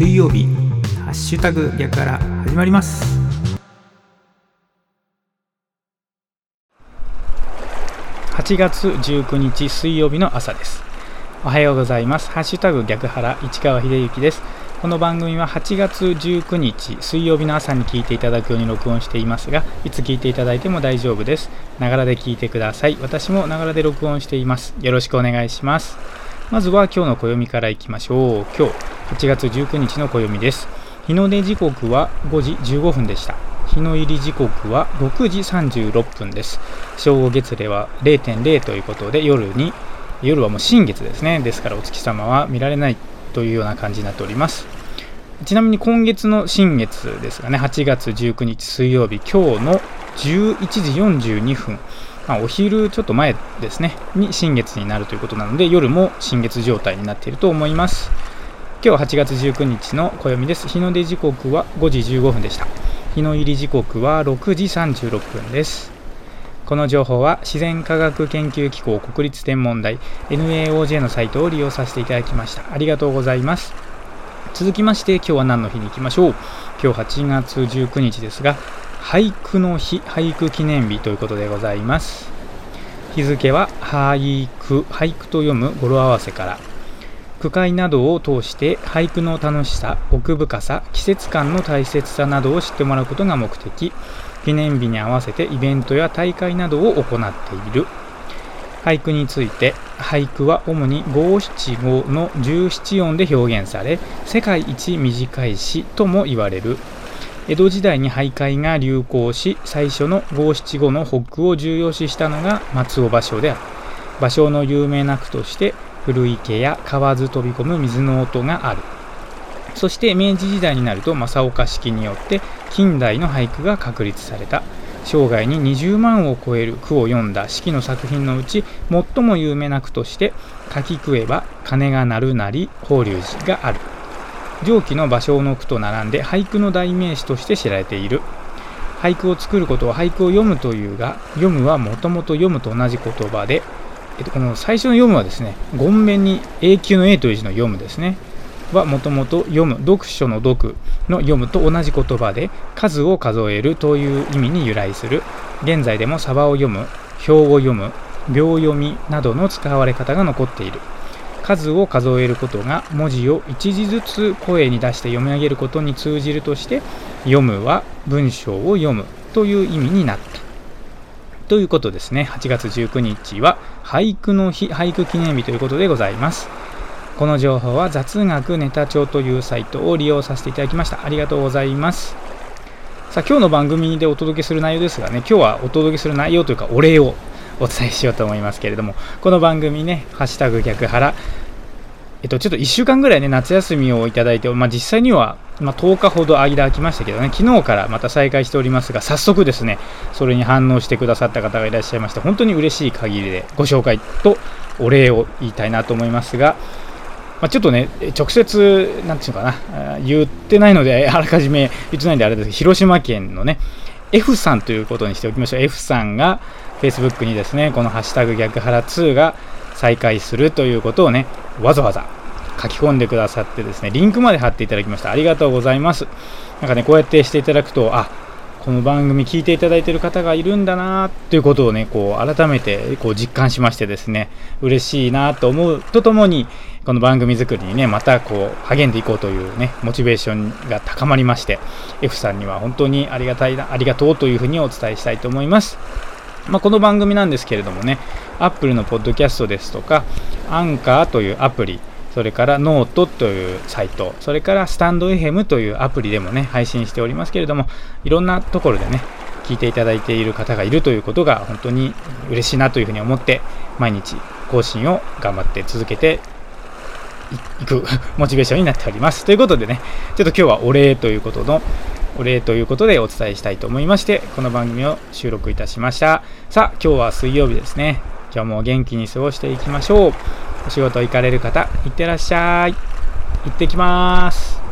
水曜日ハッシュタグ逆から始まります。8月19日水曜日の朝です。おはようございます。ハッシュタグ逆原市川秀幸です。この番組は8月19日水曜日の朝に聞いていただくように録音していますがいつ聞いていただいても大丈夫です。ながらで聞いてください。私もながらで録音しています。よろしくお願いします。まずは今日の暦からいきましょう。今日8月19日の暦です。日の出時刻は5時15分でした。日の入り時刻は6時36分です。正午月齢は0.0ということで夜に夜はもう新月ですね。ですからお月様は見られないというような感じになっております。ちなみに今月の新月ですがね。8月19日水曜日今日の11時42分、まあ、お昼ちょっと前ですね。に新月になるということなので夜も新月状態になっていると思います。今日8月19日の暦です。日の出時刻は5時15分でした。日の入り時刻は6時36分です。この情報は自然科学研究機構国立天文台 NAOJ のサイトを利用させていただきました。ありがとうございます。続きまして今日は何の日に行きましょう。今日8月19日ですが俳句の日俳句記念日ということでございます。日付は俳句俳句と読む語呂合わせから句会などを通して俳句の楽しさ奥深さ季節感の大切さなどを知ってもらうことが目的。記念日に合わせてイベントや大会などを行っている。俳句について俳句は主に五七五の十七音で表現され世界一短い詩とも言われる。江戸時代に俳諧が流行し最初の五七五の北句を重要視したのが松尾芭蕉である。芭蕉の有名な句として古池や河津飛び込む水の音がある。そして明治時代になると正岡式によって近代の俳句が確立された。生涯に20万を超える句を読んだ四季の作品のうち最も有名な句として「書き食えば鐘が鳴るなり法隆寺」がある。上記の芭蕉の句と並んで俳句の代名詞として知られている。俳句を作ることは俳句を読むというが読むはもともと読むと同じ言葉で、えっと、この最初の読むはですね言面に永久の A という字の読むですね。はもともと読む読書の読の読むと同じ言葉で数を数えるという意味に由来する。現在でもサバを読む表を読む秒読みなどの使われ方が残っている。数を数えることが文字を一字ずつ声に出して読み上げることに通じるとして読むは文章を読むという意味になった。ということですね8月19日は俳句の日俳句記念日ということでございますこの情報は雑学ネタ帳というサイトを利用させていただきました。ありがとうございます。さあ、今日の番組でお届けする内容ですがね、今日はお届けする内容というかお礼をお伝えしようと思いますけれども、この番組ね、ハッシュタグ逆腹、えっと、ちょっと1週間ぐらいね、夏休みをいただいて、まあ、実際には、まあ、10日ほど間空きましたけどね、昨日からまた再開しておりますが、早速ですね、それに反応してくださった方がいらっしゃいまして、本当に嬉しい限りでご紹介とお礼を言いたいなと思いますが、まあ、ちょっとね、直接、なんていうのかな、言ってないので、あらかじめ言ってないんであれですけど、広島県のね、F さんということにしておきましょう。F さんが Facebook にですね、このハッシュタグ逆腹2が再開するということをね、わざわざ書き込んでくださってですね、リンクまで貼っていただきました。ありがとうございます。なんかね、こうやってしていただくと、あ、この番組聞いていただいてる方がいるんだなということをね、こう改めてこう実感しましてですね、嬉しいなと思うとともに、この番組作りにね、またこう励んでいこうというね、モチベーションが高まりまして、F さんには本当にありがたいな、ありがとうというふうにお伝えしたいと思います。まあ、この番組なんですけれどもね、Apple のポッドキャストですとか、アンカーというアプリ、それからノートというサイト、それからスタンド FM というアプリでもね、配信しておりますけれども、いろんなところでね、聞いていただいている方がいるということが本当に嬉しいなというふうに思って、毎日更新を頑張って続けていくモチベーションになっております。ということでね、ちょっと今日はお礼ということの、お礼ということでお伝えしたいと思いまして、この番組を収録いたしました。さあ、今日は水曜日ですね。今日も元気に過ごしていきましょう。お仕事行かれる方、いってらっしゃい。行ってきます。